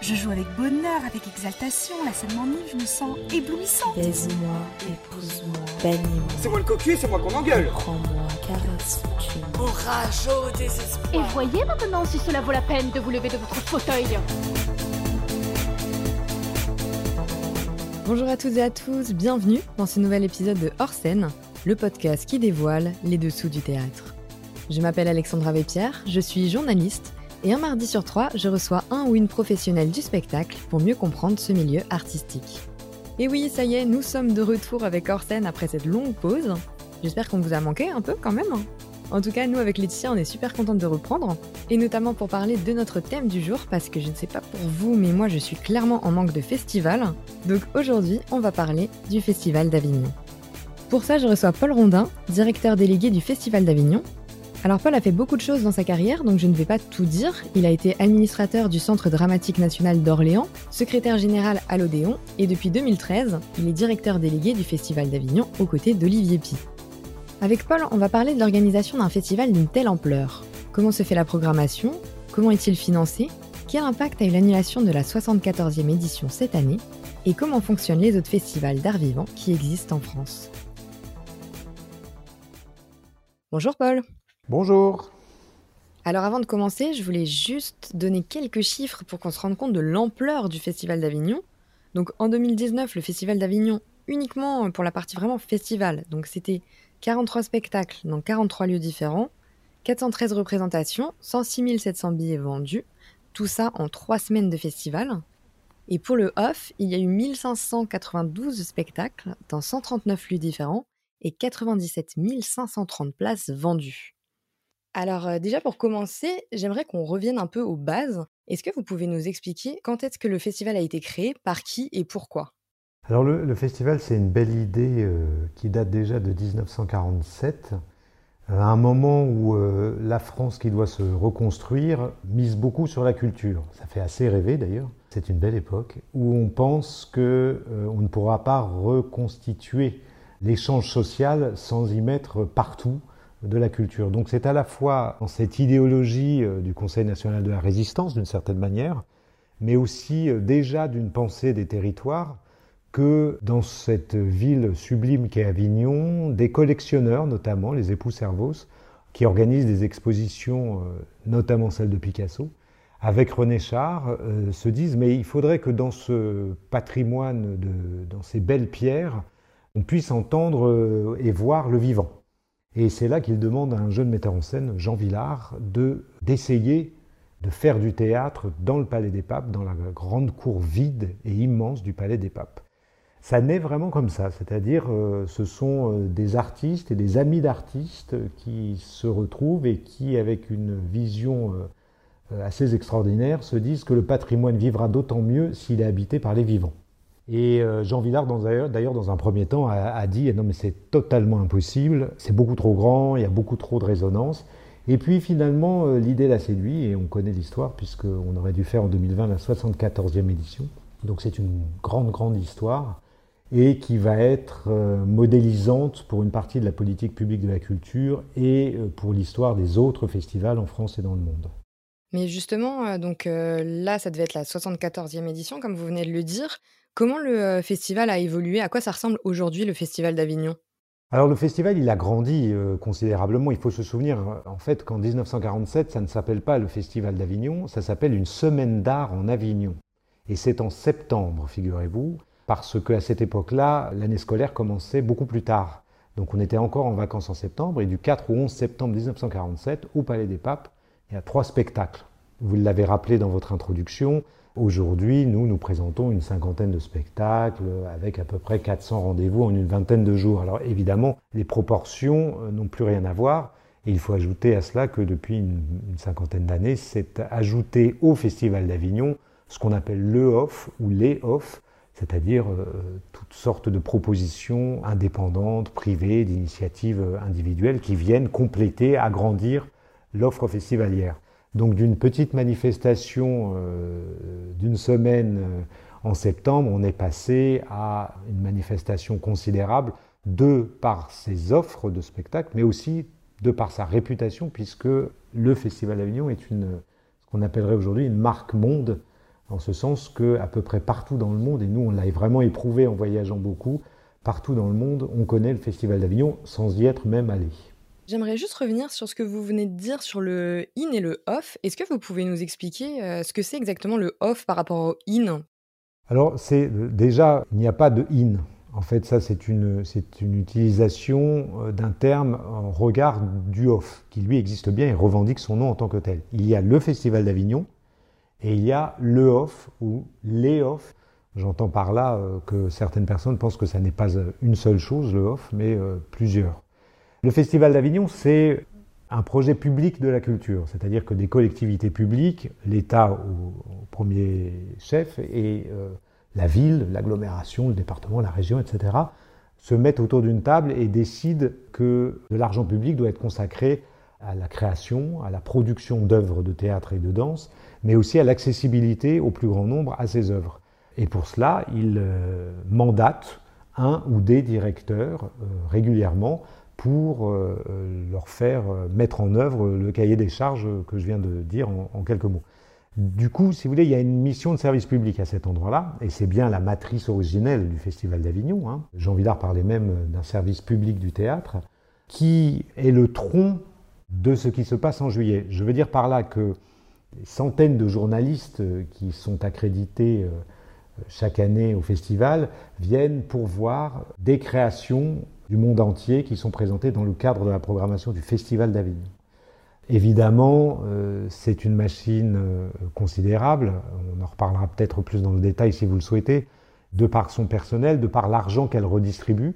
Je joue avec bonheur, avec exaltation, la scène m'enivre, je me sens éblouissante. Baise-moi, épouse-moi, bannis-moi. C'est moi le cocu, c'est moi qu'on engueule. Prends-moi, caresse, tu Orage au désespoir. Et voyez maintenant si cela vaut la peine de vous lever de votre fauteuil. Bonjour à toutes et à tous, bienvenue dans ce nouvel épisode de Hors scène, le podcast qui dévoile les dessous du théâtre. Je m'appelle Alexandra Vépierre, je suis journaliste et un mardi sur trois, je reçois un ou une professionnelle du spectacle pour mieux comprendre ce milieu artistique. Et oui, ça y est, nous sommes de retour avec scène après cette longue pause. J'espère qu'on vous a manqué un peu quand même. En tout cas, nous avec Laetitia, on est super contente de reprendre, et notamment pour parler de notre thème du jour, parce que je ne sais pas pour vous, mais moi je suis clairement en manque de festival. Donc aujourd'hui, on va parler du Festival d'Avignon. Pour ça, je reçois Paul Rondin, directeur délégué du Festival d'Avignon. Alors Paul a fait beaucoup de choses dans sa carrière, donc je ne vais pas tout dire. Il a été administrateur du Centre dramatique national d'Orléans, secrétaire général à l'Odéon, et depuis 2013, il est directeur délégué du Festival d'Avignon aux côtés d'Olivier Pi. Avec Paul, on va parler de l'organisation d'un festival d'une telle ampleur. Comment se fait la programmation? Comment est-il financé? Quel impact a eu l'annulation de la 74e édition cette année? Et comment fonctionnent les autres festivals d'art vivant qui existent en France? Bonjour Paul Bonjour Alors avant de commencer, je voulais juste donner quelques chiffres pour qu'on se rende compte de l'ampleur du Festival d'Avignon. Donc en 2019, le Festival d'Avignon, uniquement pour la partie vraiment festival, donc c'était 43 spectacles dans 43 lieux différents, 413 représentations, 106 700 billets vendus, tout ça en 3 semaines de festival. Et pour le off, il y a eu 1592 spectacles dans 139 lieux différents et 97 530 places vendues. Alors euh, déjà pour commencer, j'aimerais qu'on revienne un peu aux bases. Est-ce que vous pouvez nous expliquer quand est-ce que le festival a été créé, par qui et pourquoi? Alors le, festival, c'est une belle idée euh, qui date déjà de 1947, euh, à un moment où euh, la France qui doit se reconstruire mise beaucoup sur la culture. Ça fait assez rêver d'ailleurs. C'est une belle époque où on pense que euh, on ne pourra pas reconstituer l'échange social sans y mettre partout de la culture. Donc c'est à la fois dans cette idéologie euh, du Conseil national de la résistance d'une certaine manière, mais aussi euh, déjà d'une pensée des territoires que dans cette ville sublime qu'est Avignon, des collectionneurs, notamment les époux Servos, qui organisent des expositions, euh, notamment celle de Picasso, avec René Char, se disent mais il faudrait que dans ce patrimoine, dans ces belles pierres, on puisse entendre et voir le vivant. Et c'est là qu'ils demandent à un jeune metteur en scène, Jean Villard, de d'essayer de faire du théâtre dans le Palais des Papes, dans la grande cour vide et immense du Palais des Papes. Ça naît vraiment comme ça, c'est-à-dire euh, ce sont euh, des artistes et des amis d'artistes qui se retrouvent et qui, avec une vision euh, assez extraordinaire, se disent que le patrimoine vivra d'autant mieux s'il est habité par les vivants. Et euh, Jean Villard, d'ailleurs, dans un premier temps, a, dit non mais c'est totalement impossible, c'est beaucoup trop grand, il y a beaucoup trop de résonance. Et puis finalement, euh, l'idée l'a séduit et on connaît l'histoire puisqu'on aurait dû faire en 2020 la 74e édition. Donc c'est une grande, grande histoire et qui va être euh, modélisante pour une partie de la politique publique de la culture et pour l'histoire des autres festivals en France et dans le monde. Mais justement, donc là, ça devait être la 74e édition, comme vous venez de le dire. Comment le euh, festival a évolué? À quoi ça ressemble aujourd'hui le Festival d'Avignon? Alors le festival, il a grandi euh, considérablement. Il faut se souvenir, euh, en fait, qu'en 1947, ça ne s'appelle pas le Festival d'Avignon, ça s'appelle une semaine d'art en Avignon. Et c'est en septembre, figurez-vous, parce qu'à cette époque-là, l'année scolaire commençait beaucoup plus tard. Donc on était encore en vacances en septembre, et du 4 au 11 septembre 1947, au Palais des Papes, il y a trois spectacles. Vous l'avez rappelé dans votre introduction, aujourd'hui, nous, nous présentons une cinquantaine de spectacles avec à peu près 400 rendez-vous en une vingtaine de jours. Alors évidemment, les proportions euh, n'ont plus rien à voir. Il faut ajouter à cela que depuis une, une cinquantaine d'années, c'est ajouté au Festival d'Avignon ce qu'on appelle le off ou les off, c'est-à-dire euh, toutes sortes de propositions indépendantes, privées, d'initiatives euh, individuelles qui viennent compléter, agrandir l'offre festivalière. Donc d'une petite manifestation euh, d'une semaine euh, en septembre, on est passé à une manifestation considérable de par ses offres de spectacle, mais aussi de par sa réputation, puisque le Festival d'Avignon est une, ce qu'on appellerait aujourd'hui une marque monde, en ce sens que à peu près partout dans le monde, et nous on l'a vraiment éprouvé en voyageant beaucoup, partout dans le monde, on connaît le Festival d'Avignon sans y être même allé. J'aimerais juste revenir sur ce que vous venez de dire sur le in et le off. Est-ce que vous pouvez nous expliquer euh, ce que c'est exactement le off par rapport au in? Alors, c'est déjà, il n'y a pas de in. En fait, ça, c'est une, c'est une utilisation euh, d'un terme en regard du off, qui lui existe bien et revendique son nom en tant que tel. Il y a le Festival d'Avignon et il y a le off ou les off. J'entends par là euh, que certaines personnes pensent que ça n'est pas euh, une seule chose, le off, mais plusieurs. Le Festival d'Avignon, c'est un projet public de la culture, c'est-à-dire que des collectivités publiques, l'État au, premier chef et la ville, l'agglomération, le département, la région, etc., se mettent autour d'une table et décident que de l'argent public doit être consacré à la création, à la production d'œuvres de théâtre et de danse, mais aussi à l'accessibilité au plus grand nombre à ces œuvres. Et pour cela, ils euh, mandatent un ou des directeurs euh, régulièrement pour euh, leur faire mettre en œuvre le cahier des charges que je viens de dire en quelques mots. Du coup, si vous voulez, il y a une mission de service public à cet endroit-là, et c'est bien la matrice originelle du Festival d'Avignon. Hein. Jean Villard parlait même d'un service public du théâtre, qui est le tronc de ce qui se passe en juillet. Je veux dire par là que centaines de journalistes qui sont accrédités euh, chaque année au festival viennent pour voir des créations du monde entier qui sont présentées dans le cadre de la programmation du Festival d'Avignon. Évidemment, euh, c'est une machine euh, considérable, on en reparlera peut-être plus dans le détail si vous le souhaitez, de par son personnel, de par l'argent qu'elle redistribue,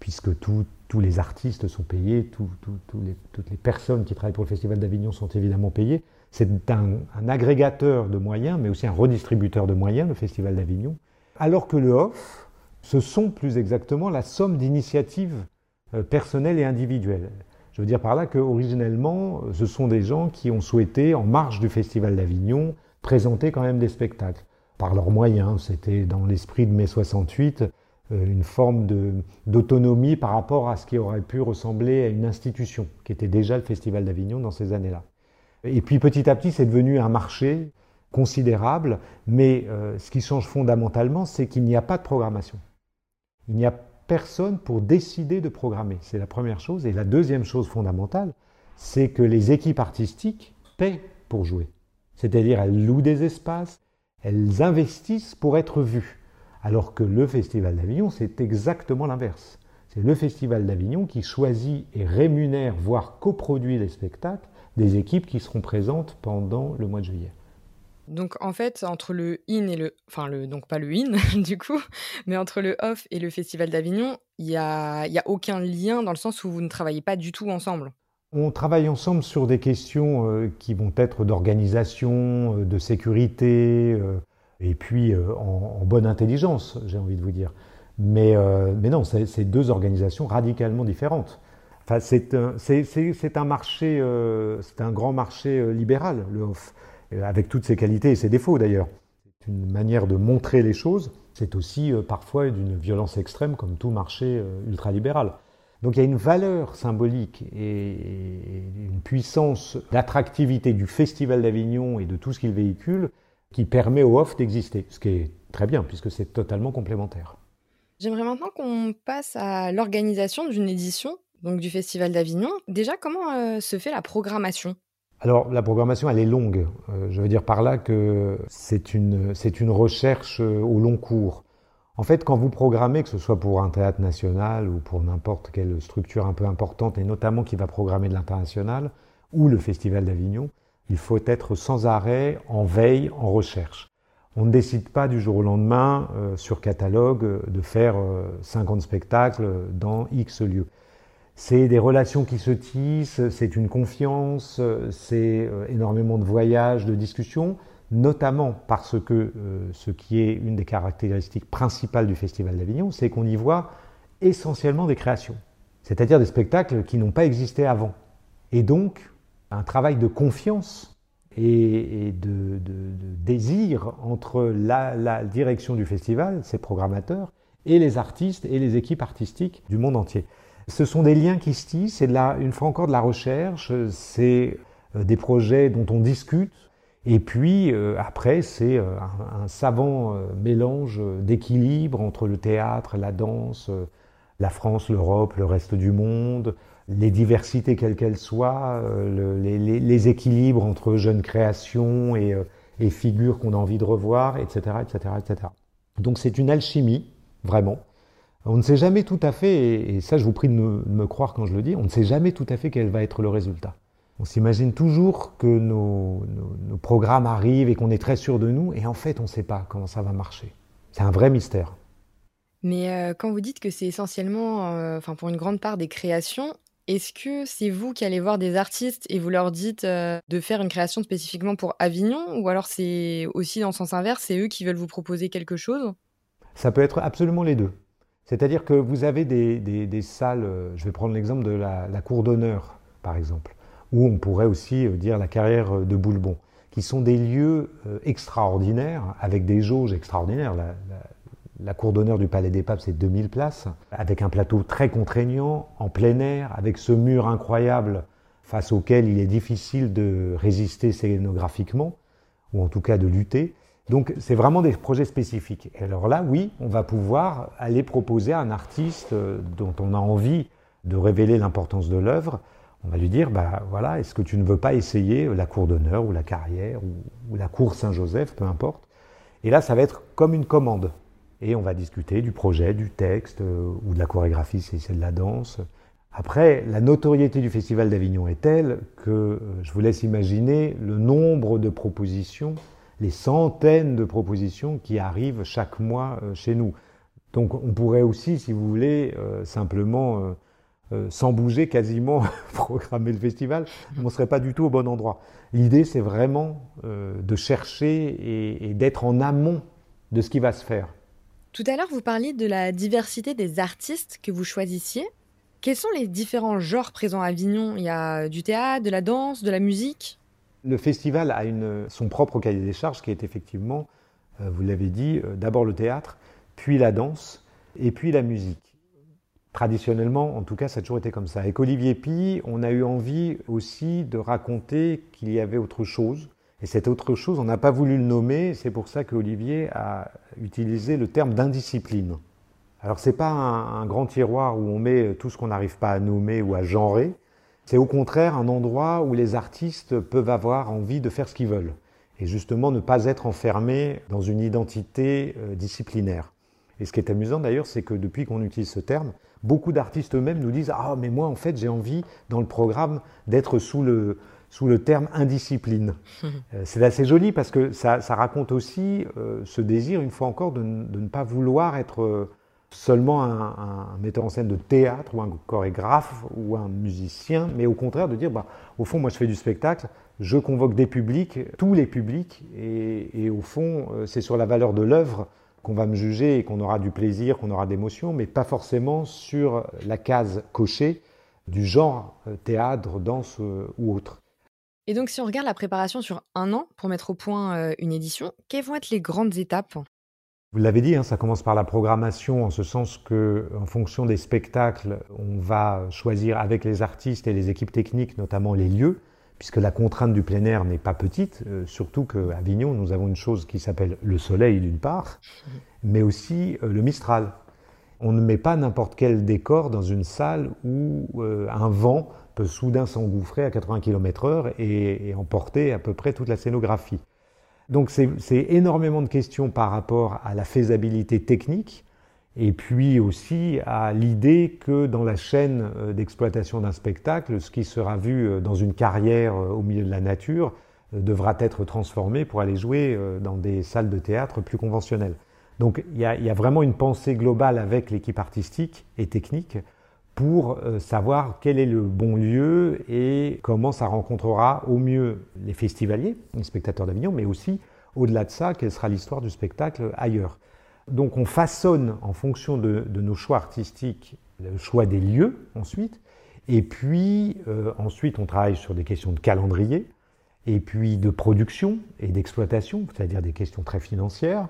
puisque tous les artistes sont payés, toutes les personnes qui travaillent pour le Festival d'Avignon sont évidemment payées. C'est un, agrégateur de moyens, mais aussi un redistributeur de moyens, le Festival d'Avignon. Alors que le OFF, ce sont plus exactement la somme d'initiatives euh, personnelles et individuelles. Je veux dire par là qu'originellement, ce sont des gens qui ont souhaité, en marge du Festival d'Avignon, présenter quand même des spectacles. Par leurs moyens, c'était dans l'esprit de mai 68 euh, une forme d'autonomie par rapport à ce qui aurait pu ressembler à une institution, qui était déjà le Festival d'Avignon dans ces années-là. Et puis petit à petit, c'est devenu un marché considérable, mais euh, ce qui change fondamentalement, c'est qu'il n'y a pas de programmation. Il n'y a personne pour décider de programmer. C'est la première chose. Et la deuxième chose fondamentale, c'est que les équipes artistiques paient pour jouer. C'est-à-dire elles louent des espaces, elles investissent pour être vues. Alors que le Festival d'Avignon, c'est exactement l'inverse. C'est le Festival d'Avignon qui choisit et rémunère, voire coproduit les spectacles des équipes qui seront présentes pendant le mois de juillet. Donc en fait, entre le in et le, enfin le, donc pas le in du coup, mais entre le off et le Festival d'Avignon, il y a, y a aucun lien dans le sens où vous ne travaillez pas du tout ensemble. On travaille ensemble sur des questions euh, qui vont être d'organisation, euh, de sécurité, euh, et puis en, bonne intelligence, j'ai envie de vous dire. Mais, mais non, c'est deux organisations radicalement différentes. Enfin, c'est un, un, marché, c'est un grand marché libéral, le off avec toutes ses qualités et ses défauts d'ailleurs. C'est une manière de montrer les choses, c'est aussi euh, parfois d'une violence extrême comme tout marché euh, ultralibéral. Donc il y a une valeur symbolique et une puissance d'attractivité du Festival d'Avignon et de tout ce qu'il véhicule qui permet au off d'exister, ce qui est très bien puisque c'est totalement complémentaire. J'aimerais maintenant qu'on passe à l'organisation d'une édition donc du Festival d'Avignon. Déjà, comment euh, se fait la programmation? Alors la programmation, elle est longue. Euh, je veux dire par là que c'est une, recherche euh, au long cours. En fait, quand vous programmez, que ce soit pour un théâtre national ou pour n'importe quelle structure un peu importante, et notamment qui va programmer de l'international, ou le Festival d'Avignon, il faut être sans arrêt en veille, en recherche. On ne décide pas du jour au lendemain euh, sur catalogue de faire 50 spectacles dans X lieux. C'est des relations qui se tissent, c'est une confiance, c'est euh, énormément de voyages, de discussions, notamment parce que euh, ce qui est une des caractéristiques principales du Festival d'Avignon, c'est qu'on y voit essentiellement des créations, c'est-à-dire des spectacles qui n'ont pas existé avant. Et donc, un travail de confiance et, de, désir entre la direction du festival, ses programmateurs, et les artistes et les équipes artistiques du monde entier. Ce sont des liens qui se tissent, c'est une fois encore de la recherche, c'est des projets dont on discute. Et puis après, c'est un, savant mélange d'équilibre entre le théâtre, la danse, la France, l'Europe, le reste du monde, les diversités quelles qu'elles soient, les, équilibres entre jeunes créations et, et figures qu'on a envie de revoir, etc., etc., etc. Donc c'est une alchimie, vraiment. On ne sait jamais tout à fait, et ça je vous prie de me, croire quand je le dis, on ne sait jamais tout à fait quel va être le résultat. On s'imagine toujours que nos, programmes arrivent et qu'on est très sûr de nous, et en fait on ne sait pas comment ça va marcher. C'est un vrai mystère. Mais euh, quand vous dites que c'est essentiellement, euh, enfin pour une grande part des créations, est-ce que c'est vous qui allez voir des artistes et vous leur dites euh, de faire une création spécifiquement pour Avignon ou alors c'est aussi dans le sens inverse, c'est eux qui veulent vous proposer quelque chose? Ça peut être absolument les deux. C'est-à-dire que vous avez des, salles, euh, je vais prendre l'exemple de la, cour d'honneur par exemple, ou on pourrait aussi euh, dire la carrière de Boulbon, qui sont des lieux extraordinaires avec des jauges extraordinaires. La cour d'honneur du Palais des Papes, c'est 2000 places, avec un plateau très contraignant, en plein air, avec ce mur incroyable face auquel il est difficile de résister scénographiquement, ou en tout cas de lutter. Donc c'est vraiment des projets spécifiques. Et alors là, oui, on va pouvoir aller proposer à un artiste euh, dont on a envie de révéler l'importance de l'œuvre, on va lui dire, bah voilà, est-ce que tu ne veux pas essayer la cour d'honneur ou la carrière ou la cour Saint-Joseph, peu importe. Et là, ça va être comme une commande et on va discuter du projet, du texte euh, ou de la chorégraphie si c'est de la danse. Après, la notoriété du Festival d'Avignon est telle que euh, je vous laisse imaginer le nombre de propositions, les centaines de propositions qui arrivent chaque mois euh, chez nous. Donc on pourrait aussi, si vous voulez, simplement, sans bouger quasiment, programmer le festival, on ne serait pas du tout au bon endroit. L'idée, c'est vraiment de chercher et d'être en amont de ce qui va se faire. Tout à l'heure, vous parliez de la diversité des artistes que vous choisissiez. Quels sont les différents genres présents à Avignon? Il y a du théâtre, de la danse, de la musique? Le festival a son propre cahier des charges qui est effectivement, euh, vous l'avez dit, euh, d'abord le théâtre, puis la danse et puis la musique. Traditionnellement, en tout cas, ça a toujours été comme ça. Avec Olivier Pi, on a eu envie aussi de raconter qu'il y avait autre chose, et cette autre chose, on n'a pas voulu le nommer, c'est pour ça qu'Olivier a utilisé le terme d'indiscipline. Alors ce n'est pas un, grand tiroir où on met tout ce qu'on n'arrive pas à nommer ou à genrer, c'est au contraire un endroit où les artistes peuvent avoir envie de faire ce qu'ils veulent, et justement ne pas être enfermés dans une identité euh, disciplinaire. Et ce qui est amusant d'ailleurs, c'est que depuis qu'on utilise ce terme, beaucoup d'artistes eux-mêmes nous disent Ah, mais moi en fait j'ai envie dans le programme d'être sous le, sous le terme indiscipline. Euh, c'est assez joli parce que ça, raconte aussi euh, ce désir, une fois encore, de, ne pas vouloir être seulement un, metteur en scène de théâtre ou un chorégraphe ou un musicien, mais au contraire de dire, bah, au fond, moi je fais du spectacle, je convoque des publics, tous les publics, et, et au fond, c'est sur la valeur de l'œuvre qu'on va me juger et qu'on aura du plaisir, qu'on aura d'émotion, mais pas forcément sur la case cochée du genre théâtre, danse ou autre. Et donc, si on regarde la préparation sur un an pour mettre au point euh, une édition, quelles vont être les grandes étapes? Vous l'avez dit, hein, ça commence par la programmation, en ce sens que, en fonction des spectacles, on va choisir avec les artistes et les équipes techniques, notamment les lieux, puisque la contrainte du plein air n'est pas petite, euh, surtout qu'à Avignon, nous avons une chose qui s'appelle le soleil d'une part, mais aussi euh, le Mistral. On ne met pas n'importe quel décor dans une salle où un vent peut soudain s'engouffrer à 80 km/h et, emporter à peu près toute la scénographie. Donc c'est énormément de questions par rapport à la faisabilité technique et puis aussi à l'idée que dans la chaîne euh, d'exploitation d'un spectacle, ce qui sera vu euh, dans une carrière euh, au milieu de la nature devra être transformé pour aller jouer dans des salles de théâtre plus conventionnelles. Donc il y, a vraiment une pensée globale avec l'équipe artistique et technique pour euh, savoir quel est le bon lieu et comment ça rencontrera au mieux les festivaliers, les spectateurs d'Avignon, mais aussi au-delà de ça, quelle sera l'histoire du spectacle ailleurs. Donc on façonne en fonction de, nos choix artistiques le choix des lieux ensuite, et puis euh, ensuite on travaille sur des questions de calendrier, et puis de production et d'exploitation, c'est-à-dire des questions très financières,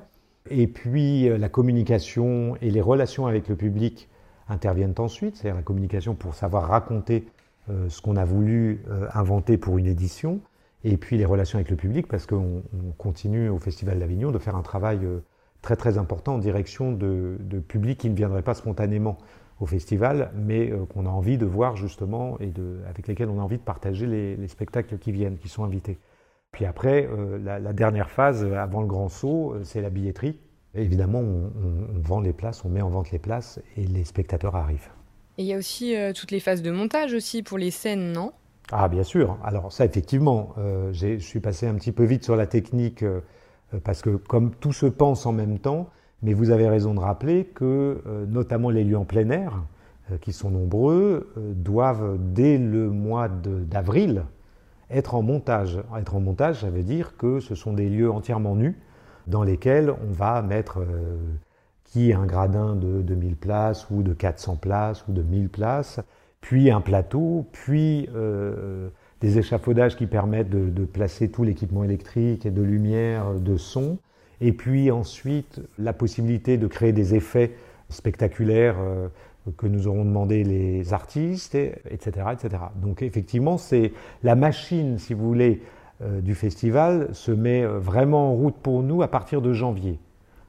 et puis euh, la communication et les relations avec le public interviennent ensuite, c'est-à-dire la communication pour savoir raconter euh, ce qu'on a voulu euh, inventer pour une édition, et puis les relations avec le public, parce qu'on on continue au Festival d'Avignon de faire un travail euh, très très important en direction de, publics qui ne viendraient pas spontanément au festival, mais qu'on a envie de voir justement et de, avec lesquels on a envie de partager les, les spectacles qui viennent, qui sont invités. Puis après, la, dernière phase, avant le grand saut, c'est la billetterie. Évidemment, on, vend les places, on met en vente les places et les spectateurs arrivent. Et il y a aussi euh, toutes les phases de montage aussi pour les scènes, non? Ah bien sûr. Alors ça effectivement, euh, je suis passé un petit peu vite sur la technique euh, parce que comme tout se pense en même temps, mais vous avez raison de rappeler que notamment les lieux en plein air, qui sont nombreux, doivent dès le mois d'avril être en montage. Être en montage, ça veut dire que ce sont des lieux entièrement nus dans lesquels on va mettre euh, qui un gradin de 2000 places ou de 400 places ou de 1000 places, puis un plateau, puis euh, des échafaudages qui permettent de, placer tout l'équipement électrique et de lumière, de son, et puis ensuite la possibilité de créer des effets spectaculaires euh, que nous aurons demandé les artistes, et- etc., etc. Donc effectivement, c'est la machine, si vous voulez, euh, du festival se met euh, vraiment en route pour nous à partir de janvier.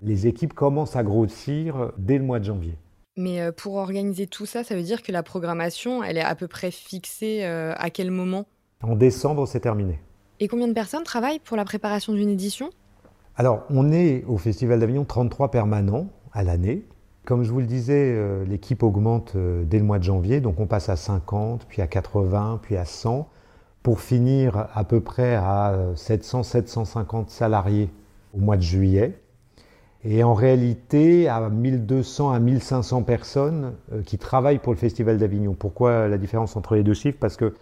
Les équipes commencent à grossir euh, dès le mois de janvier. Mais euh, pour organiser tout ça, ça veut dire que la programmation, elle est à peu près fixée euh, à quel moment? En décembre, c'est terminé. Et combien de personnes travaillent pour la préparation d'une édition? Alors, on est au Festival d'Avignon 33 permanents à l'année. Comme je vous le disais, euh, l'équipe augmente euh, dès le mois de janvier, donc on passe à 50, puis à 80, puis à 100, pour finir à peu près à 700-750 salariés au mois de juillet. Et en réalité, à 1200 à 1500 personnes euh, qui travaillent pour le Festival d'Avignon. Pourquoi la différence entre les deux chiffres? Parce que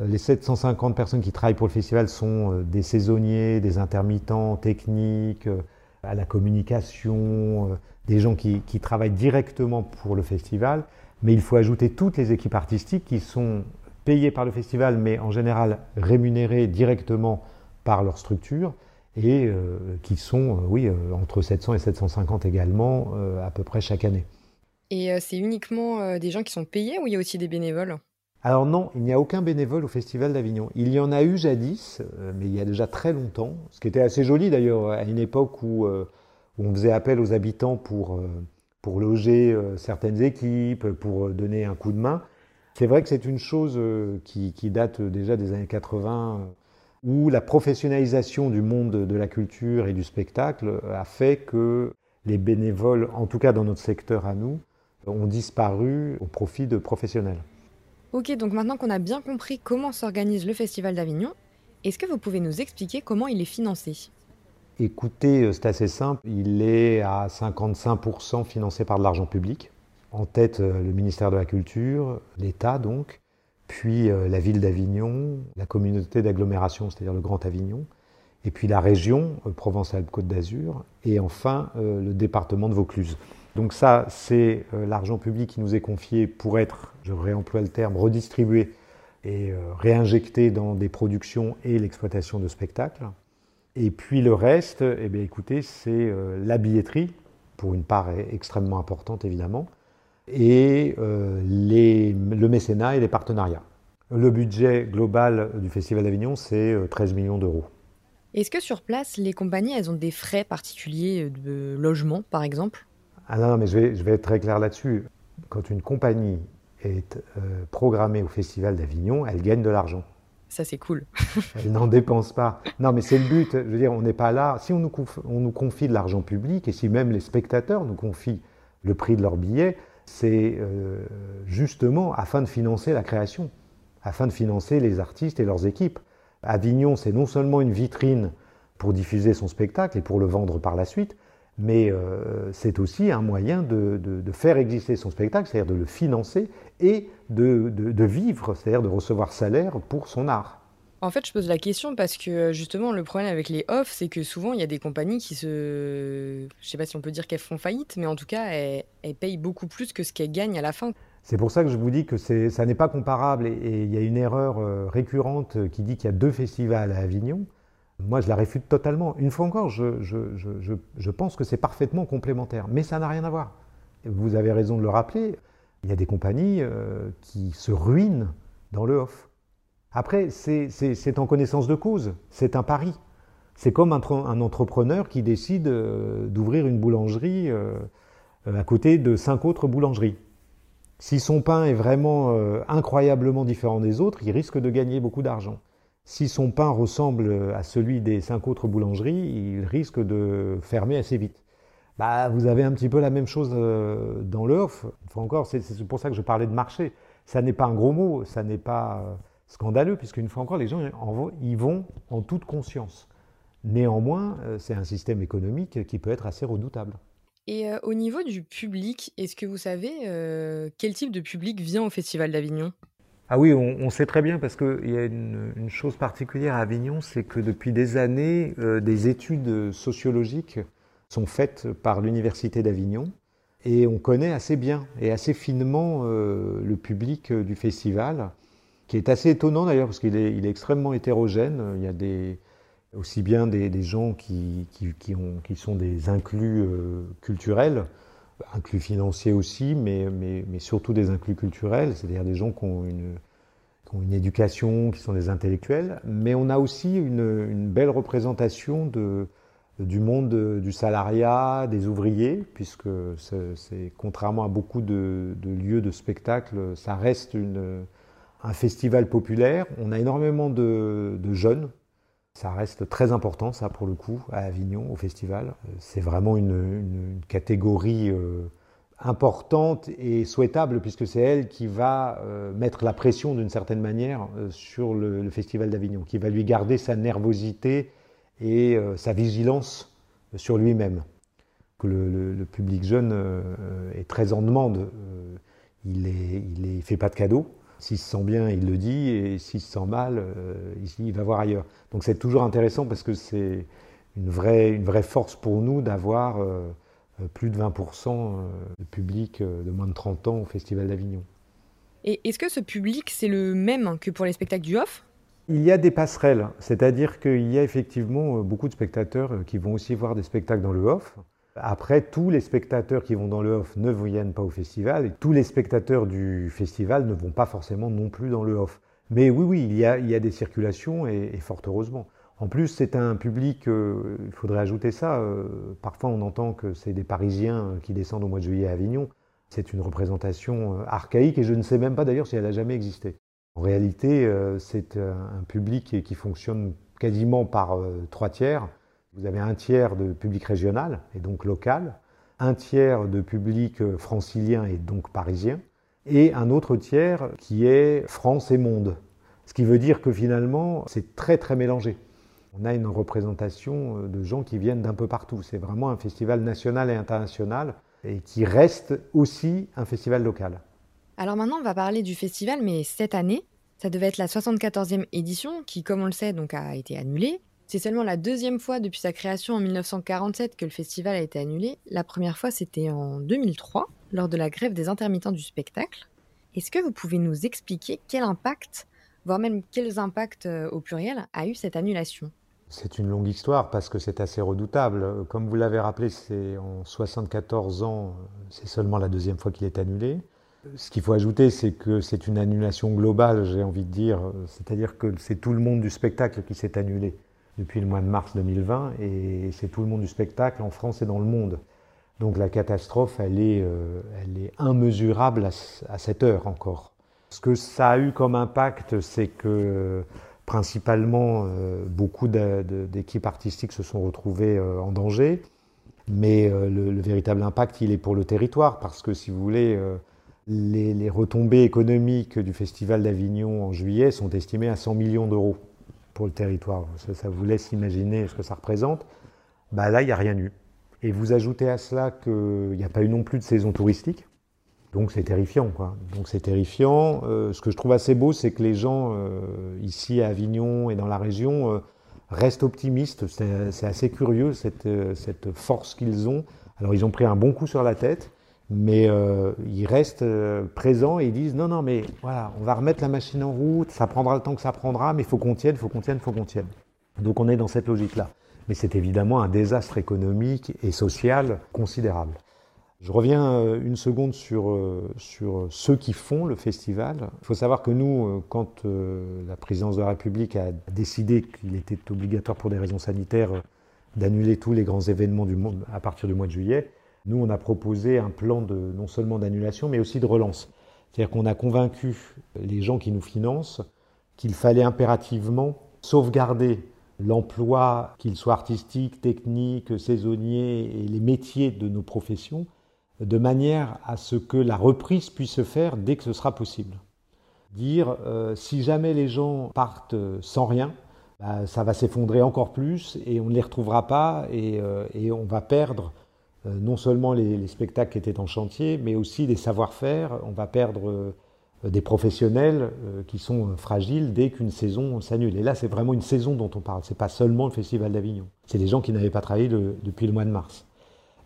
euh, les 750 personnes qui travaillent pour le festival sont euh, des saisonniers, des intermittents techniques, euh, à la communication, euh, des gens qui, qui travaillent directement pour le festival. Mais il faut ajouter toutes les équipes artistiques qui sont payées par le festival, mais en général rémunérées directement par leur structure et euh, qui sont, euh, oui, euh, entre 700 et 750 également à peu près chaque année. Et c'est uniquement des gens qui sont payés ou il y a aussi des bénévoles? Alors non, il n'y a aucun bénévole au Festival d'Avignon. Il y en a eu jadis, mais il y a déjà très longtemps, ce qui était assez joli d'ailleurs, à une époque où, où on faisait appel aux habitants pour, pour loger certaines équipes, pour donner un coup de main. C'est vrai que c'est une chose euh, qui, qui date déjà des années 80, euh, où la professionnalisation du monde de la culture et du spectacle a fait que les bénévoles, en tout cas dans notre secteur à nous, ont disparu au profit de professionnels. Ok, donc maintenant qu'on a bien compris comment s'organise le Festival d'Avignon, est-ce que vous pouvez nous expliquer comment il est financé? Écoutez, euh, c'est assez simple. Il est à 55% financé par de l'argent public. En tête, euh, le ministère de la Culture, l'État donc, puis euh, la ville d'Avignon, la communauté d'agglomération, c'est-à-dire le Grand Avignon, et puis la région, euh, Provence-Alpes-Côte d'Azur, et enfin le département de Vaucluse. Donc ça, c'est l'argent public qui nous est confié pour être, je réemploie le terme, redistribué et réinjecté dans des productions et l'exploitation de spectacles. Et puis le reste, eh bien, écoutez, c'est la billetterie, pour une part extrêmement importante évidemment, et euh, les- le mécénat et les partenariats. Le budget global du Festival d'Avignon, c'est euh, 13 millions d'euros. Est-ce que sur place, les compagnies, elles ont des frais particuliers de logement, par exemple? Ah non, non, mais je vais, je vais être très clair là-dessus. Quand une compagnie est euh, programmée au Festival d'Avignon, elle gagne de l'argent. Ça, c'est cool. Elle n'en dépense pas. Non, mais c'est le but. Je veux dire, on n'est pas là. Si on nous, conf- on nous confie de l'argent public et si même les spectateurs nous confient le prix de leur billet, c'est euh, justement afin de financer la création, afin de financer les artistes et leurs équipes. Avignon, c'est non seulement une vitrine pour diffuser son spectacle et pour le vendre par la suite, mais euh, c'est aussi un moyen de, faire exister son spectacle, c'est-à-dire de le financer et de- de vivre, c'est-à-dire de recevoir salaire pour son art. En fait, je pose la question parce que justement, le problème avec les offs, c'est que souvent, il y a des compagnies qui se. Je sais pas si on peut dire qu'elles font faillite, mais en tout cas, elles, payent beaucoup plus que ce qu'elles gagnent à la fin. C'est pour ça que je vous dis que ça n'est pas comparable et, il y a une erreur euh, récurrente qui dit qu'il y a deux festivals à Avignon. Moi, je la réfute totalement. Une fois encore, je, pense que c'est parfaitement complémentaire, mais ça n'a rien à voir. Vous avez raison de le rappeler. Il y a des compagnies euh, qui se ruinent dans le off. Après, c'est en connaissance de cause, c'est un pari. C'est comme un, entrepreneur qui décide euh, d'ouvrir une boulangerie euh, à côté de cinq autres boulangeries. Si son pain est vraiment euh, incroyablement différent des autres, il risque de gagner beaucoup d'argent. Si son pain ressemble à celui des cinq autres boulangeries, il risque de fermer assez vite. Bah, vous avez un petit peu la même chose euh, dans le off. encore, c'est pour ça que je parlais de marché. Ça n'est pas un gros mot, ça n'est pas euh, scandaleux, puisqu'une fois encore, les gens y vont en toute conscience. Néanmoins, c'est un système économique qui peut être assez redoutable. Et au niveau du public, est-ce que vous savez quel type de public vient au Festival d'Avignon? Ah oui, on, sait très bien parce qu'il y a une, chose particulière à Avignon, c'est que depuis des années, des études sociologiques sont faites par l'Université d'Avignon et on connaît assez bien et assez finement le public du festival, qui est assez étonnant d'ailleurs parce qu'il est, extrêmement hétérogène. Il y a aussi bien des, gens qui, qui, ont, qui, sont des inclus euh, culturels, inclus financiers aussi, mais, surtout des inclus culturels, c'est-à-dire des gens qui ont, une, éducation, qui sont des intellectuels, mais on a aussi une, belle représentation du monde du salariat, des ouvriers, puisque c'est contrairement à beaucoup de, lieux de spectacle, ça reste une, un festival populaire. On a énormément de, jeunes ça reste très important, ça, pour le coup, à Avignon, au festival. C'est vraiment une, catégorie euh, importante et souhaitable, puisque c'est elle qui va euh, mettre la pression, d'une certaine manière, euh, sur le, festival d'Avignon, qui va lui garder sa nervosité et sa vigilance sur lui-même. Que le, public jeune est très en demande. il ne fait pas de cadeaux. S'il se sent bien, il le dit, et s'il se sent mal, euh, il va voir ailleurs. Donc c'est toujours intéressant parce que c'est une vraie, une vraie force pour nous d'avoir euh, plus de 20% de public euh, de moins de 30 ans au Festival d'Avignon. Et est-ce que ce public, c'est le même que pour les spectacles du off il y a des passerelles, c'est-à-dire qu'il y a effectivement beaucoup de spectateurs qui vont aussi voir des spectacles dans le off. Après, tous les spectateurs qui vont dans le off ne viennent pas au festival et tous les spectateurs du festival ne vont pas forcément non plus dans le off. Mais oui, oui, il y a, il y a des circulations et, fort heureusement. En plus, c'est un public, euh, il faudrait ajouter ça, euh, parfois on entend que c'est des Parisiens qui descendent au mois de juillet à Avignon. C'est une représentation euh, archaïque et je ne sais même pas d'ailleurs si elle a jamais existé. En réalité, c'est un public qui fonctionne quasiment par trois tiers. Vous avez un tiers de public régional et donc local, un tiers de public francilien et donc parisien, et un autre tiers qui est France et monde. Ce qui veut dire que finalement, c'est très très mélangé. On a une représentation euh, de gens qui viennent d'un peu partout. C'est vraiment un festival national et international et qui reste aussi un festival local. Alors maintenant, on va parler du festival, mais cette année, ça devait être la 74e édition qui, comme on le sait, donc a été annulée. C'est seulement la deuxième fois depuis sa création en 1947 que le festival a été annulé. La première fois, c'était en 2003, lors de la grève des intermittents du spectacle. Est-ce que vous pouvez nous expliquer quel impact, voire même quels impacts euh, au pluriel, a eu cette annulation? C'est une longue histoire parce que c'est assez redoutable. Comme vous l'avez rappelé, c'est en 74 ans, c'est seulement la deuxième fois qu'il est annulé. Ce qu'il faut ajouter, c'est que c'est une annulation globale, j'ai envie de dire. C'est-à-dire que c'est tout le monde du spectacle qui s'est annulé depuis le mois de mars 2020 et c'est tout le monde du spectacle en France et dans le monde. Donc la catastrophe, elle est, euh, elle est immesurable à, cette heure encore. Ce que ça a eu comme impact, c'est que principalement euh, beaucoup d'équipes artistiques se sont retrouvées euh, en danger, mais le, le, véritable impact, il est pour le territoire, parce que si vous voulez, les retombées économiques du Festival d'Avignon en juillet sont estimées à 100 millions d'euros pour le territoire. Ça, vous laisse imaginer ce que ça représente. Bah là, il n'y a rien eu. Et vous ajoutez à cela qu'il n'y a pas eu non plus de saison touristique. Donc c'est terrifiant, quoi. Donc c'est terrifiant. Euh, ce que je trouve assez beau, c'est que les gens euh, ici à Avignon et dans la région euh, restent optimistes. C'est assez curieux cette, cette force qu'ils ont. Alors ils ont pris un bon coup sur la tête, mais euh, ils restent euh, présents et ils disent non, non, mais voilà, on va remettre la machine en route, ça prendra le temps que ça prendra, mais il faut qu'on tienne, il faut qu'on tienne, il faut qu'on tienne. Donc on est dans cette logique-là. Mais c'est évidemment un désastre économique et social considérable. Je reviens euh, une seconde sur, sur ceux qui font le festival. Il faut savoir que nous, quand la présidence de la République a décidé qu'il était obligatoire pour des raisons sanitaires d'annuler tous les grands événements du monde à partir du mois de juillet, nous, on a proposé un plan de, non seulement d'annulation, mais aussi de relance. C'est-à-dire qu'on a convaincu les gens qui nous financent qu'il fallait impérativement sauvegarder l'emploi, qu'il soit artistique, technique, saisonnier, et les métiers de nos professions, de manière à ce que la reprise puisse se faire dès que ce sera possible. Dire, euh, si jamais les gens partent sans rien, bah, ça va s'effondrer encore plus et on ne les retrouvera pas et, euh, on va perdre euh, non seulement les, spectacles qui étaient en chantier, mais aussi des savoir-faire, on va perdre des professionnels qui sont fragiles dès qu'une saison s'annule. Et là, c'est vraiment une saison dont on parle, ce n'est pas seulement le Festival d'Avignon, c'est les gens qui n'avaient pas travaillé depuis le mois de mars.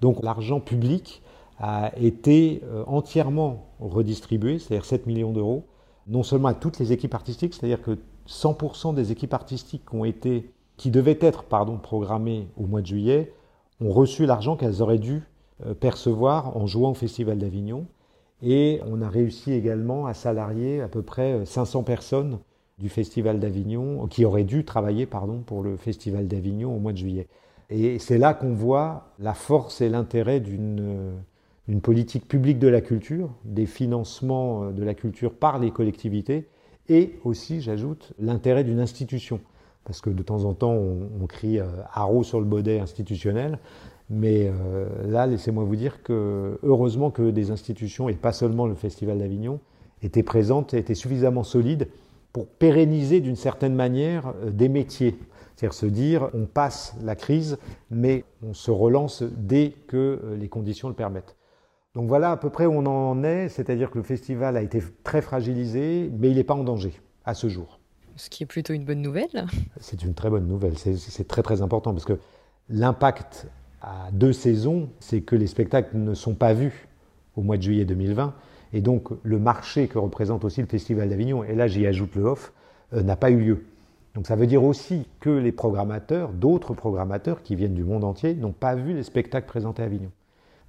Donc l'argent public, a été euh, entièrement redistribué, c'est-à-dire 7 millions d'euros, non seulement à toutes les équipes artistiques, c'est-à-dire que 100% des équipes artistiques qui, ont été, qui devaient être pardon, programmées au mois de juillet ont reçu l'argent qu'elles auraient dû euh, percevoir en jouant au Festival d'Avignon. Et on a réussi également à salarier à peu près 500 euh, personnes du Festival d'Avignon, qui auraient dû travailler pardon, pour le Festival d'Avignon au mois de juillet. Et c'est là qu'on voit la force et l'intérêt d'une une politique publique de la culture, des financements euh, de la culture par les collectivités, et aussi, j'ajoute, l'intérêt d'une institution. Parce que de temps en temps, on, crie euh, haro sur le baudet institutionnel, mais euh, là, laissez-moi vous dire que heureusement que des institutions, et pas seulement le Festival d'Avignon, étaient présentes, étaient suffisamment solides pour pérenniser d'une certaine manière des métiers. C'est-à-dire se dire, on passe la crise, mais on se relance dès que les conditions le permettent. Donc voilà à peu près où on en est, c'est-à-dire que le festival a été très fragilisé, mais il n'est pas en danger à ce jour. Ce qui est plutôt une bonne nouvelle. C'est une très bonne nouvelle, c'est très très important parce que l'impact à deux saisons, c'est que les spectacles ne sont pas vus au mois de juillet 2020, et donc le marché que représente aussi le Festival d'Avignon, et là j'y ajoute le off, euh, n'a pas eu lieu. Donc ça veut dire aussi que les programmateurs, d'autres programmateurs qui viennent du monde entier, n'ont pas vu les spectacles présentés à Avignon.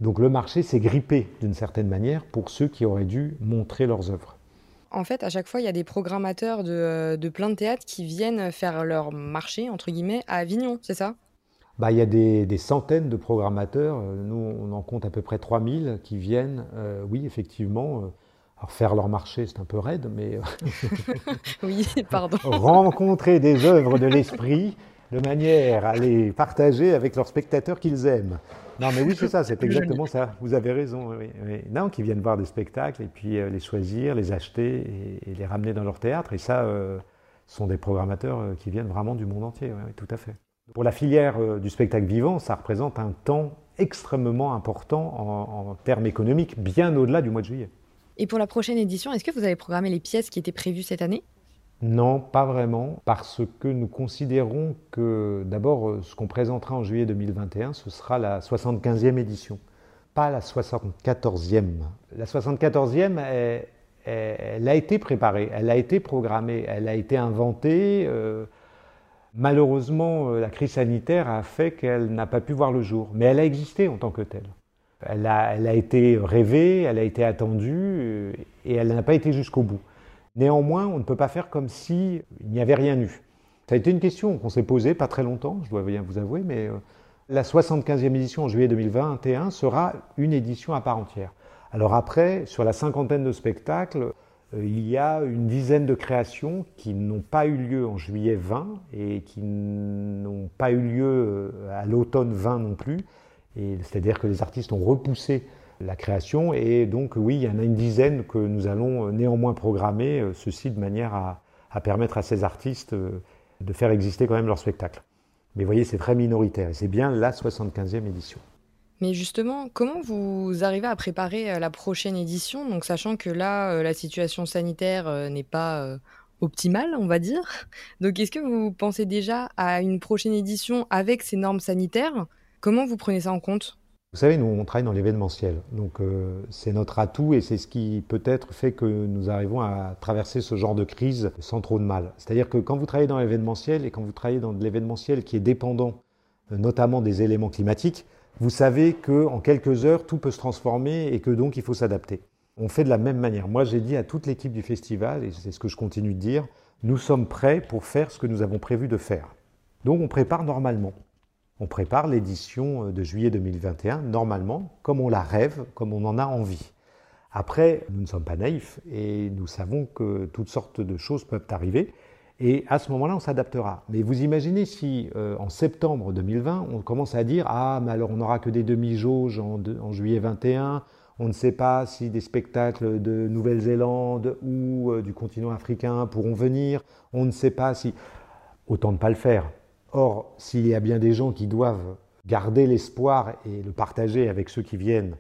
Donc le marché s'est grippé d'une certaine manière pour ceux qui auraient dû montrer leurs œuvres. En fait, à chaque fois, il y a des programmateurs de, de plein de théâtres qui viennent faire leur marché, entre guillemets, à Avignon, c'est ça? Bah, il y a des, centaines de programmateurs, nous on en compte à peu près 3000 qui viennent, euh, oui effectivement, euh, faire leur marché c'est un peu raide, mais... Euh, oui, pardon. rencontrer des œuvres de l'esprit de manière à les partager avec leurs spectateurs qu'ils aiment. Non, mais oui, c'est ça, c'est exactement ça. Vous avez raison. Non, qui viennent voir des spectacles et puis euh, les choisir, les acheter et, les ramener dans leur théâtre. Et ça, euh, sont des programmateurs euh, qui viennent vraiment du monde entier. Oui, tout à fait. Pour la filière du spectacle vivant, ça représente un temps extrêmement important en, en termes économiques, bien au-delà du mois de juillet. Et pour la prochaine édition, est-ce que vous avez programmé les pièces qui étaient prévues cette année? Non, pas vraiment, parce que nous considérons que d'abord, euh, ce qu'on présentera en juillet 2021, ce sera la 75e édition, pas la 74e. La 74e, elle, a été préparée, elle a été programmée, elle a été inventée. Euh, malheureusement, euh, la crise sanitaire a fait qu'elle n'a pas pu voir le jour, mais elle a existé en tant que telle. Elle a, elle a été rêvée, elle a été attendue, et elle n'a pas été jusqu'au bout. Néanmoins, on ne peut pas faire comme s'il n'y avait rien eu. Ça a été une question qu'on s'est posée pas très longtemps, je dois bien vous avouer, mais euh, la 75e édition en juillet 2021 sera une édition à part entière. Alors après, sur la cinquantaine de spectacles, euh, il y a une dizaine de créations qui n'ont pas eu lieu en juillet 20 et qui n'ont pas eu lieu euh, à l'automne 20 non plus. C'est-à-dire que les artistes ont repoussé la création. Et donc, oui, il y en a une dizaine que nous allons euh, néanmoins programmer, euh, ceci de manière à, permettre à ces artistes euh, de faire exister quand même leur spectacle. Mais vous voyez, c'est très minoritaire et c'est bien la 75e édition. Mais justement, comment vous arrivez à préparer la prochaine édition, donc sachant que là, la situation sanitaire n'est pas optimale, on va dire. Donc, est-ce que vous pensez déjà à une prochaine édition avec ces normes sanitaires? Comment vous prenez ça en compte? Vous savez, nous, on travaille dans l'événementiel. Donc, euh, c'est notre atout et c'est ce qui peut-être fait que nous arrivons à traverser ce genre de crise sans trop de mal. C'est-à-dire que quand vous travaillez dans l'événementiel et quand vous travaillez dans de l'événementiel qui est dépendant euh, notamment des éléments climatiques, vous savez qu'en quelques heures, tout peut se transformer et que donc il faut s'adapter. On fait de la même manière. Moi, j'ai dit à toute l'équipe du festival, et c'est ce que je continue de dire, nous sommes prêts pour faire ce que nous avons prévu de faire. Donc on prépare normalement. On prépare l'édition de juillet 2021 normalement, comme on la rêve, comme on en a envie. Après, nous ne sommes pas naïfs et nous savons que toutes sortes de choses peuvent arriver. Et à ce moment-là, on s'adaptera. Mais vous imaginez si euh, en septembre 2020, on commence à dire Ah, mais alors on n'aura que des demi-jauges en, en, juillet 21, on ne sait pas si des spectacles de Nouvelle-Zélande ou euh, du continent africain pourront venir, on ne sait pas si. Autant ne pas le faire. Or, s'il y a bien des gens qui doivent garder l'espoir et le partager avec ceux qui viennent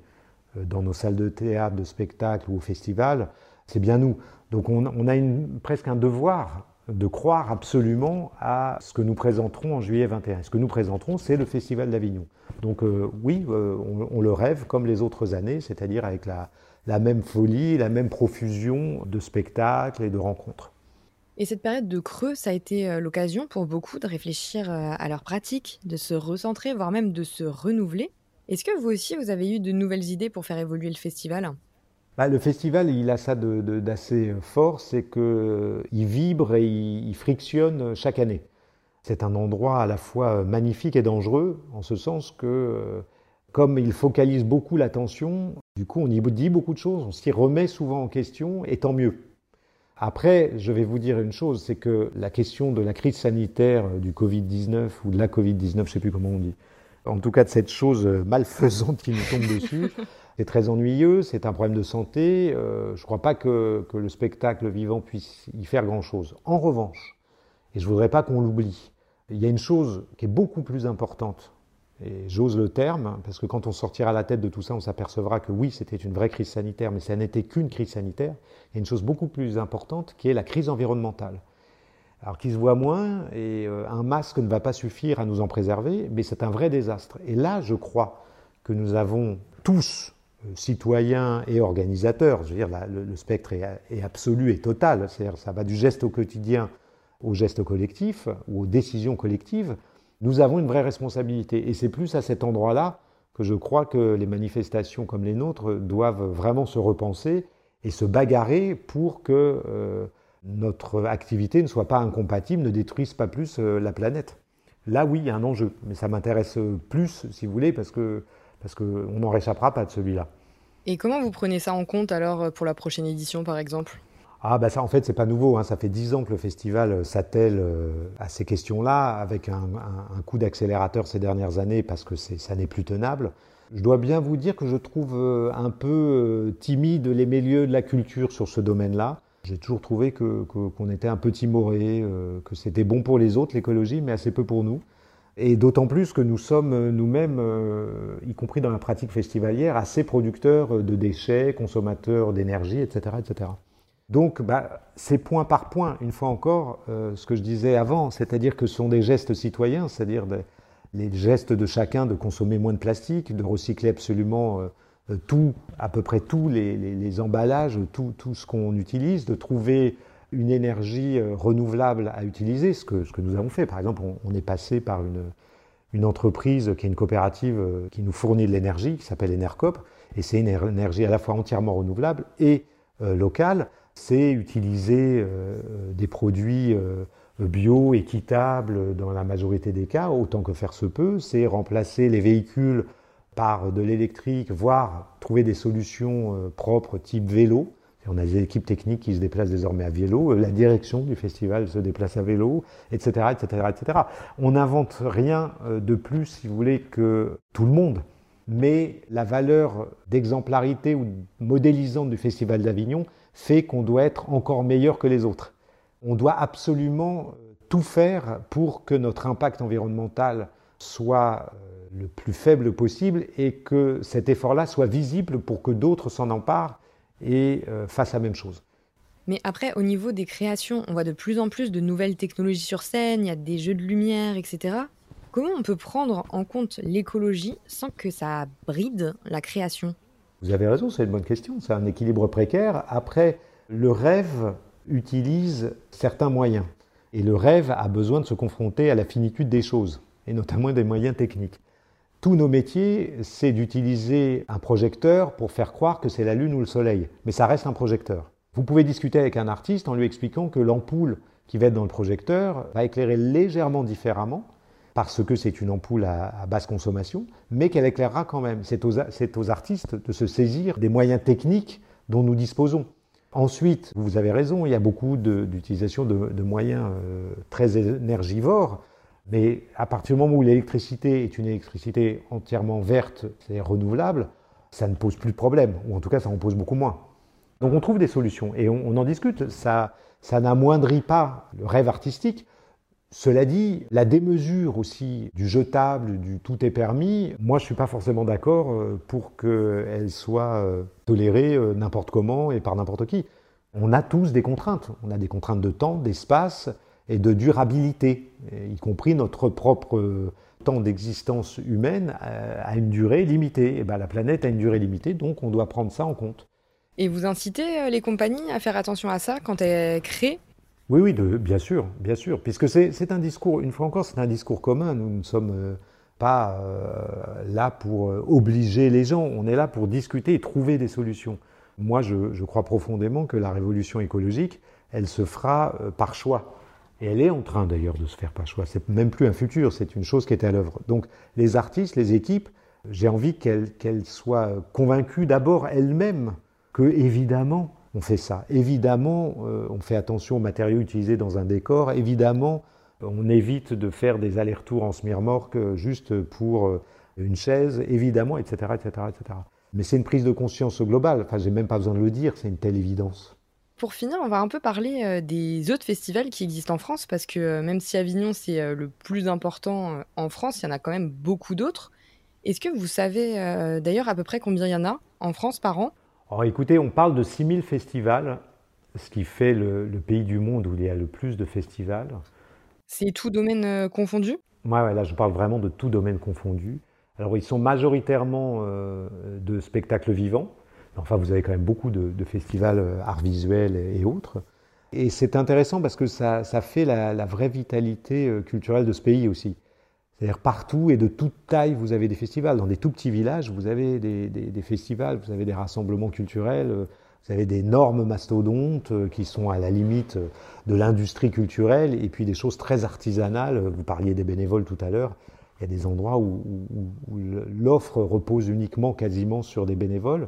euh, dans nos salles de théâtre, de spectacle ou au festival, c'est bien nous. Donc on, a presque un devoir de croire absolument à ce que nous présenterons en juillet 21. Ce que nous présenterons, c'est le Festival d'Avignon. Donc euh, oui, euh, on, le rêve comme les autres années, c'est-à-dire avec la, même folie, la même profusion de spectacles et de rencontres. Et cette période de creux, ça a été euh, l'occasion pour beaucoup de réfléchir à leur pratique, de se recentrer, voire même de se renouveler. Est-ce que vous aussi, vous avez eu de nouvelles idées pour faire évoluer le festival? Bah, le festival, il a ça d'assez fort, c'est qu'il vibre et il, frictionne chaque année. C'est un endroit à la fois magnifique et dangereux, en ce sens que, comme il focalise beaucoup l'attention, du coup, on y dit beaucoup de choses, on s'y remet souvent en question, et tant mieux. Après, je vais vous dire une chose, c'est que la question de la crise sanitaire du Covid-19 ou de la Covid-19, je ne sais plus comment on dit, en tout cas de cette chose malfaisante qui nous tombe dessus, c'est très ennuyeux, c'est un problème de santé. Euh, je ne crois pas que, que, le spectacle vivant puisse y faire grand-chose. En revanche, et je ne voudrais pas qu'on l'oublie, il y a une chose qui est beaucoup plus importante, et j'ose le terme, parce que quand on sortira la tête de tout ça, on s'apercevra que oui, c'était une vraie crise sanitaire, mais ça n'était qu'une crise sanitaire. Il y a une chose beaucoup plus importante qui est la crise environnementale. Alors qui se voit moins, et euh, un masque ne va pas suffire à nous en préserver, mais c'est un vrai désastre. Et là, je crois que nous avons tous euh, citoyens et organisateurs. Je veux dire, le, spectre est, absolu et total. C'est-à-dire, ça va du geste au quotidien au geste collectif ou aux décisions collectives. Nous avons une vraie responsabilité. Et c'est plus à cet endroit-là que je crois que les manifestations comme les nôtres doivent vraiment se repenser et se bagarrer pour que euh, notre activité ne soit pas incompatible, ne détruise pas plus euh, la planète. Là, oui, il y a un enjeu, mais ça m'intéresse plus, si vous voulez, parce que parce qu'on n'en réchappera pas de celui-là. Et comment vous prenez ça en compte alors pour la prochaine édition par exemple? Ah bah ça en fait c'est pas nouveau, hein. ça fait dix ans que le festival s'attelle euh, à ces questions-là avec un, coup d'accélérateur ces dernières années parce que ça n'est plus tenable. Je dois bien vous dire que je trouve euh, un peu euh, timide les milieux de la culture sur ce domaine-là. J'ai toujours trouvé qu'on que, qu'on était un peu timoré, que c'était bon pour les autres l'écologie mais assez peu pour nous. Et d'autant plus que nous sommes euh, nous-mêmes, euh, y compris dans la pratique festivalière, assez producteurs de déchets, consommateurs d'énergie, etc., etc. Donc, bah, c'est point par point, une fois encore, euh, ce que je disais avant, c'est-à-dire que ce sont des gestes citoyens, c'est-à-dire les gestes de chacun de consommer moins de plastique, de recycler absolument tout, à peu près tous les, emballages, tout, ce qu'on utilise, de trouver une énergie euh, renouvelable à utiliser, ce que, nous avons fait. Par exemple, on, est passé par une, une, entreprise qui est une coopérative euh, qui nous fournit de l'énergie, qui s'appelle Enercop, et c'est une énergie à la fois entièrement renouvelable et euh, locale. C'est utiliser euh, des produits euh, bio, équitables dans la majorité des cas, autant que faire se peut. C'est remplacer les véhicules par de l'électrique, voire trouver des solutions propres type vélo on a des équipes techniques qui se déplacent désormais à vélo, la direction du festival se déplace à vélo, etc., etc., etc. On n'invente rien euh, de plus, si vous voulez, que tout le monde. Mais la valeur d'exemplarité ou modélisante du Festival d'Avignon fait qu'on doit être encore meilleur que les autres. On doit absolument euh, tout faire pour que notre impact environnemental soit euh, le plus faible possible et que cet effort-là soit visible pour que d'autres s'en emparent et euh, fasse la même chose. Mais après, au niveau des créations, on voit de plus en plus de nouvelles technologies sur scène, il y a des jeux de lumière, etc. Comment on peut prendre en compte l'écologie sans que ça bride la création? Vous avez raison, c'est une bonne question. C'est un équilibre précaire. Après, le rêve utilise certains moyens. Et le rêve a besoin de se confronter à la finitude des choses, et notamment des moyens techniques. Tous nos métiers, c'est d'utiliser un projecteur pour faire croire que c'est la Lune ou le Soleil, mais ça reste un projecteur. Vous pouvez discuter avec un artiste en lui expliquant que l'ampoule qui va être dans le projecteur va éclairer légèrement différemment, parce que c'est une ampoule à, basse consommation, mais qu'elle éclairera quand même. C'est aux, artistes de se saisir des moyens techniques dont nous disposons. Ensuite, vous avez raison, il y a beaucoup d'utilisation de, moyens euh, très énergivores, mais à partir du moment où l'électricité est une électricité entièrement verte, c'est renouvelable, ça ne pose plus de problème, ou en tout cas ça en pose beaucoup moins. Donc on trouve des solutions et on, en discute. Ça, ça n'amoindrit pas le rêve artistique. Cela dit, la démesure aussi du jetable, du tout est permis, moi je ne suis pas forcément d'accord euh, pour qu'elle soit euh, tolérée euh, n'importe comment et par n'importe qui. On a tous des contraintes. On a des contraintes de temps, d'espace et de durabilité, y compris notre propre temps d'existence humaine a une durée limitée. Et ben, la planète a une durée limitée, donc on doit prendre ça en compte. Et vous incitez les compagnies à faire attention à ça quand elles créent oui, oui, bien sûr, bien sûr, puisque c'est un discours, une fois encore, c'est un discours commun. Nous ne sommes euh, pas euh, là pour euh, obliger les gens, on est là pour discuter et trouver des solutions. Moi, je, crois profondément que la révolution écologique, elle se fera par choix. Et elle est en train d'ailleurs de se faire par choix. C'est même plus un futur, c'est une chose qui est à l'œuvre. Donc les artistes, les équipes, j'ai envie qu'elles soient convaincues d'abord elles-mêmes que, évidemment, on fait ça. Évidemment, euh, on fait attention aux matériaux utilisés dans un décor. Évidemment, on évite de faire des allers-retours en semi-remorque juste pour euh, une chaise, évidemment, etc. etc., etc. Mais c'est une prise de conscience globale. Enfin, j'ai même pas besoin de le dire, c'est une telle évidence. Pour finir, on va un peu parler euh, des autres festivals qui existent en France, parce que même si Avignon, c'est le plus important en France, il y en a quand même beaucoup d'autres. Est-ce que vous savez d'ailleurs à peu près combien il y en a en France par an? Alors écoutez, on parle de 6000 festivals, ce qui fait le, pays du monde où il y a le plus de festivals. C'est tout domaine euh, confondu? Ouais, ouais, là je parle vraiment de tout domaine confondu. Alors ils sont majoritairement euh, de spectacles vivants. Enfin, vous avez quand même beaucoup de, festivals euh, arts visuels et, autres. Et c'est intéressant parce que ça, fait la, vraie vitalité culturelle de ce pays aussi. C'est-à-dire partout et de toute taille, vous avez des festivals. Dans des tout petits villages, vous avez des, festivals, vous avez des rassemblements culturels, euh, vous avez des normes mastodontes euh, qui sont à la limite euh, de l'industrie culturelle et puis des choses très artisanales. Vous parliez des bénévoles tout à l'heure. Il y a des endroits où, l'offre repose uniquement quasiment sur des bénévoles.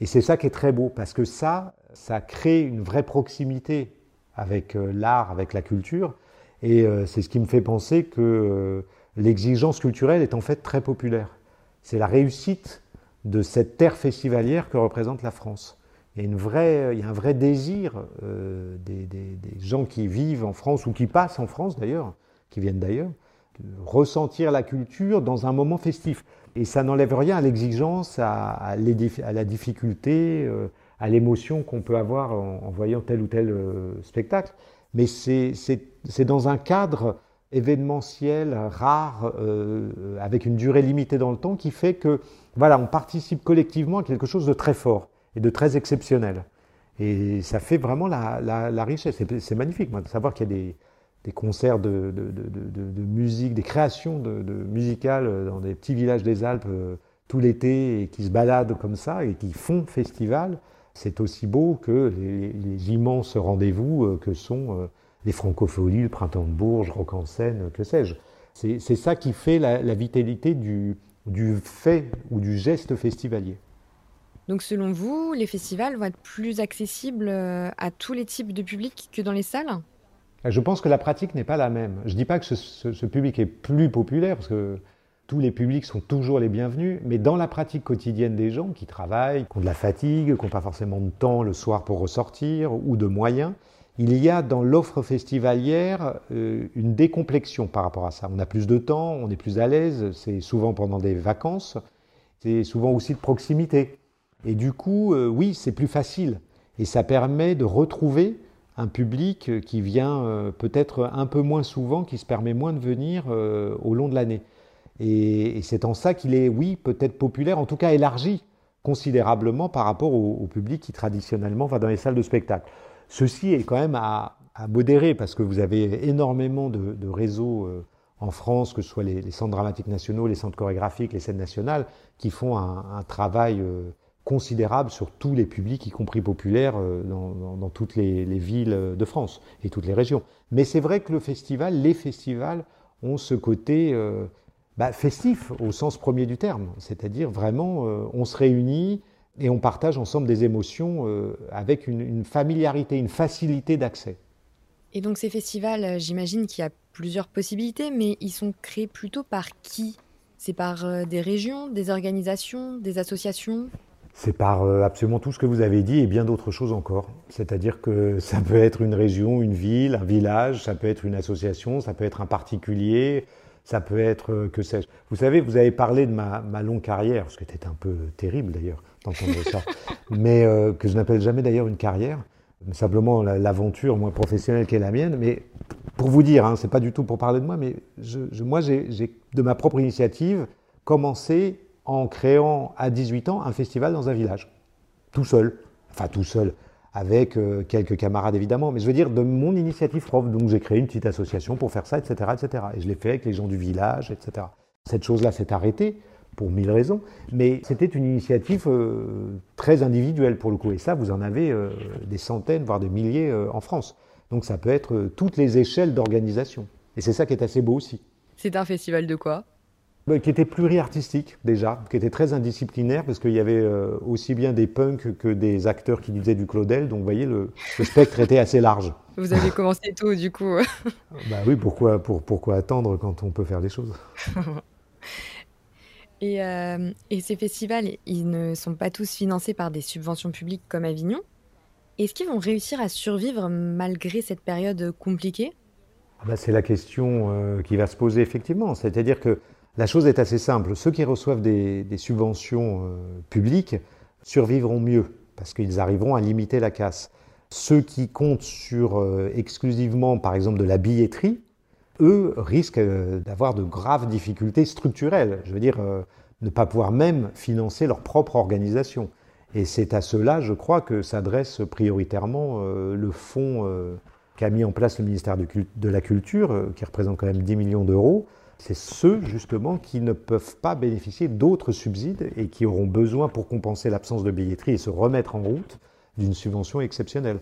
Et c'est ça qui est très beau parce que ça, ça crée une vraie proximité avec l'art, avec la culture. Et c'est ce qui me fait penser que l'exigence culturelle est en fait très populaire. C'est la réussite de cette terre festivalière que représente la France. Il y a, un vrai désir euh, des, gens qui vivent en France ou qui passent en France d'ailleurs, qui viennent d'ailleurs, de ressentir la culture dans un moment festif. Et ça n'enlève rien à l'exigence, à, la difficulté, euh, à l'émotion qu'on peut avoir en, voyant tel ou tel euh, spectacle. Mais c'est dans un cadre événementiel, rare, euh, avec une durée limitée dans le temps, qui fait que voilà, on participe collectivement à quelque chose de très fort et de très exceptionnel. Et ça fait vraiment la, richesse. C'est magnifique de savoir qu'il y a des, concerts de, musique, des créations musicales dans des petits villages des Alpes euh, tout l'été et qui se baladent comme ça et qui font festival. C'est aussi beau que les, immenses rendez-vous euh, que sont les francopholies, le printemps de Bourges, Rock en scène, que sais-je. C'est ça qui fait la, vitalité du, du fait ou du geste festivalier. Donc selon vous, les festivals vont être plus accessibles euh, à tous les types de publics que dans les salles? Je pense que la pratique n'est pas la même. Je ne dis pas que ce, public est plus populaire, parce que tous les publics sont toujours les bienvenus, mais dans la pratique quotidienne des gens qui travaillent, qui ont de la fatigue, qui n'ont pas forcément de temps le soir pour ressortir ou de moyens, il y a dans l'offre festivalière euh, une décomplexion par rapport à ça. On a plus de temps, on est plus à l'aise, c'est souvent pendant des vacances, c'est souvent aussi de proximité. Et du coup, euh, oui, c'est plus facile. Et ça permet de retrouver un public qui vient euh, peut-être un peu moins souvent, qui se permet moins de venir au long de l'année. Et, c'est en ça qu'il est, oui, peut-être populaire, en tout cas élargi considérablement par rapport au public qui traditionnellement va dans les salles de spectacle. Ceci est quand même à, modérer parce que vous avez énormément de, réseaux euh, en France, que ce soit les, centres dramatiques nationaux, les centres chorégraphiques, les scènes nationales, qui font un, travail euh, considérable sur tous les publics, y compris populaires, euh, dans, toutes les, villes de France et toutes les régions. Mais c'est vrai que le festival, les festivals ont ce côté bah, festif au sens premier du terme, c'est-à-dire vraiment on se réunit et on partage ensemble des émotions avec une familiarité, une facilité d'accès. Et donc ces festivals, j'imagine qu'il y a plusieurs possibilités, mais ils sont créés plutôt par qui? C'est par euh, des régions, des organisations, des associations? C'est par euh, absolument tout ce que vous avez dit et bien d'autres choses encore. C'est-à-dire que ça peut être une région, une ville, un village, ça peut être une association, ça peut être un particulier, ça peut être euh, que sais-je. Vous savez, vous avez parlé de ma, longue carrière, ce qui était un peu terrible d'ailleurs d'entendre ça, mais que je n'appelle jamais d'ailleurs une carrière. Simplement l'aventure moins professionnelle qu'est la mienne. Mais pour vous dire, hein, c'est pas du tout pour parler de moi, mais je, moi, j'ai de ma propre initiative commencé en créant à 18 ans un festival dans un village, tout seul, enfin tout seul, avec euh, quelques camarades évidemment, mais je veux dire de mon initiative propre. Donc j'ai créé une petite association pour faire ça, etc., etc. Et je l'ai fait avec les gens du village, etc. Cette chose-là s'est arrêtée pour mille raisons, mais c'était une initiative euh, très individuelle pour le coup. Et ça, vous en avez euh, des centaines, voire des milliers en France. Donc ça peut être toutes les échelles d'organisation. Et c'est ça qui est assez beau aussi. C'est un festival de quoi? Qui était pluriartistique déjà, qui était très indisciplinaire, parce qu'il y avait aussi bien des punks que des acteurs qui disaient du Claudel. Donc vous voyez, le, spectre était assez large. Vous avez commencé tôt du coup. bah oui, pourquoi, pour, pourquoi attendre quand on peut faire des choses? Euh, et, ces festivals, ils ne sont pas tous financés par des subventions publiques comme Avignon? Est-ce qu'ils vont réussir à survivre malgré cette période compliquée? Ah bah, C'est la question euh, qui va se poser effectivement. C'est-à-dire que la chose est assez simple. Ceux qui reçoivent des, subventions euh, publiques survivront mieux parce qu'ils arriveront à limiter la casse. Ceux qui comptent sur exclusivement, par exemple, de la billetterie, eux risquent euh, d'avoir de graves difficultés structurelles. Je veux dire, euh, ne pas pouvoir même financer leur propre organisation. Et c'est à cela, je crois, que s'adresse prioritairement euh, le fonds qu'a mis en place le ministère de la Culture, qui représente quand même 10 millions d'euros. C'est ceux, justement, qui ne peuvent pas bénéficier d'autres subsides et qui auront besoin, pour compenser l'absence de billetterie et se remettre en route, d'une subvention exceptionnelle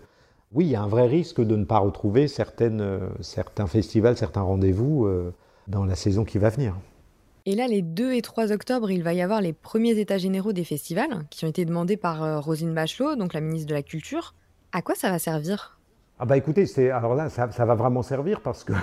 oui, il y a un vrai risque de ne pas retrouver euh, certains festivals, certains rendez-vous euh, dans la saison qui va venir. Et là, les 2 et 3 octobre, il va y avoir les premiers états généraux des festivals qui ont été demandés par euh, Rosine Bachelot, donc la ministre de la Culture. À quoi ça va servir? Ah bah écoutez, alors là, ça, va vraiment servir parce que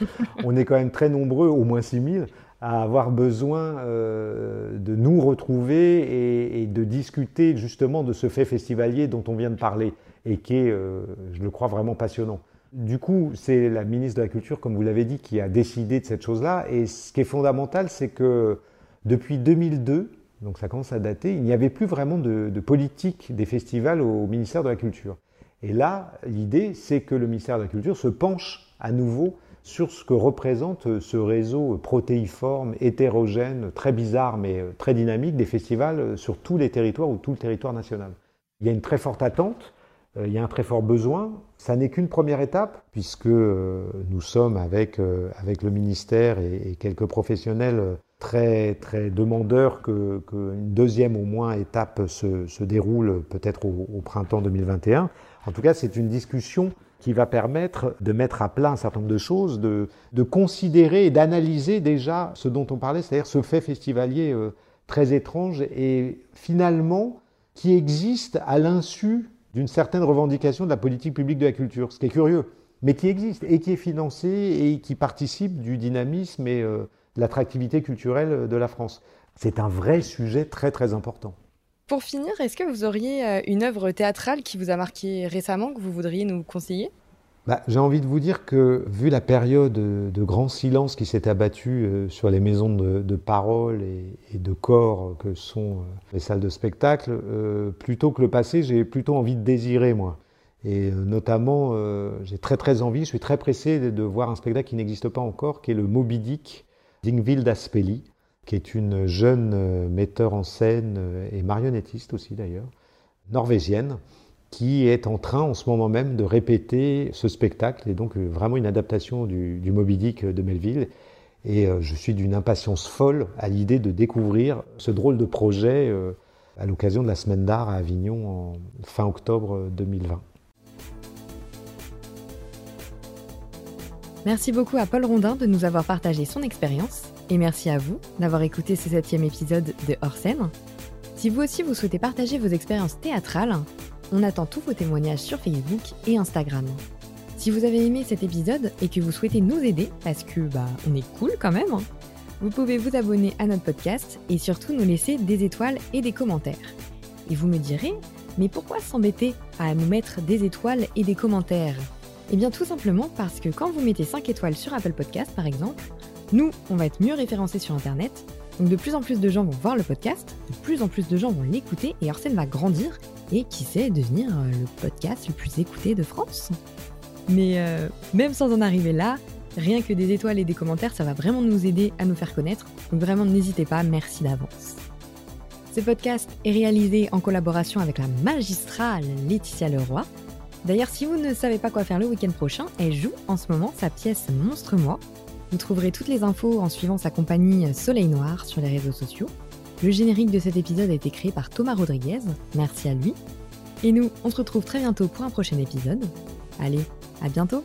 on est quand même très nombreux, au moins 6000, à avoir besoin de nous retrouver et, et, de discuter justement de ce fait festivalier dont on vient de parler et qui est, euh, je le crois, vraiment passionnant. Du coup, c'est la ministre de la Culture, comme vous l'avez dit, qui a décidé de cette chose-là. Et ce qui est fondamental, c'est que depuis 2002, donc ça commence à dater, il n'y avait plus vraiment de, politique des festivals au ministère de la Culture. Et là, l'idée, c'est que le ministère de la Culture se penche à nouveau sur ce que représente ce réseau protéiforme, hétérogène, très bizarre mais très dynamique des festivals sur tous les territoires ou tout le territoire national. Il y a une très forte attente euh, il y a un très fort besoin. Ça n'est qu'une première étape, puisque euh, nous sommes avec, euh, avec le ministère et, quelques professionnels très, très demandeurs qu'une que deuxième au moins étape se, se déroule peut-être au, printemps 2021. En tout cas, c'est une discussion qui va permettre de mettre à plat un certain nombre de choses, de, de considérer et d'analyser déjà ce dont on parlait, c'est-à-dire ce fait festivalier très étrange et finalement qui existe à l'insu d'une certaine revendication de la politique publique de la culture, ce qui est curieux, mais qui existe et qui est financé et qui participe du dynamisme et euh, de l'attractivité culturelle de la France. C'est un vrai sujet très très important. Pour finir, est-ce que vous auriez euh, une œuvre théâtrale qui vous a marqué récemment que vous voudriez nous conseiller? Bah, j'ai envie de vous dire que, vu la période de grand silence qui s'est abattue euh, sur les maisons de, parole et, de corps que sont euh, les salles de spectacle, plutôt que le passé, j'ai plutôt envie de désirer, moi. Et notamment, j'ai très très envie, je suis très pressé de, voir un spectacle qui n'existe pas encore, qui est le Moby Dick d'Ingvild Aspeli, qui est une jeune metteur en scène et marionnettiste aussi d'ailleurs, norvégienne, qui est en train en ce moment même de répéter ce spectacle, et donc euh, vraiment une adaptation du, Moby Dick de Melville. Et euh, je suis d'une impatience folle à l'idée de découvrir ce drôle de projet euh, à l'occasion de la Semaine d'art à Avignon en fin octobre 2020. Merci beaucoup à Paul Rondin de nous avoir partagé son expérience et merci à vous d'avoir écouté ce septième épisode de Hors scène. Si vous aussi vous souhaitez partager vos expériences théâtrales, on attend tous vos témoignages sur Facebook et Instagram. Si vous avez aimé cet épisode et que vous souhaitez nous aider, parce que bah on est cool quand même, hein, vous pouvez vous abonner à notre podcast et surtout nous laisser des étoiles et des commentaires. Et vous me direz, mais pourquoi s'embêter à nous mettre des étoiles et des commentaires? Eh bien tout simplement parce que quand vous mettez 5 étoiles sur Apple Podcast par exemple, nous, on va être mieux référencés sur Internet, donc de plus en plus de gens vont voir le podcast, de plus en plus de gens vont l'écouter et Arsène va grandir et qui sait devenir euh, le podcast le plus écouté de France. Mais euh, même sans en arriver là, rien que des étoiles et des commentaires, ça va vraiment nous aider à nous faire connaître. Donc vraiment n'hésitez pas, merci d'avance. Ce podcast est réalisé en collaboration avec la magistrale Laetitia Leroy. D'ailleurs, si vous ne savez pas quoi faire le week-end prochain, elle joue en ce moment sa pièce Monstre Moi vous trouverez toutes les infos en suivant sa compagnie Soleil Noir sur les réseaux sociaux. Le générique de cet épisode a été créé par Thomas Rodriguez, merci à lui. Et nous, on se retrouve très bientôt pour un prochain épisode. Allez, à bientôt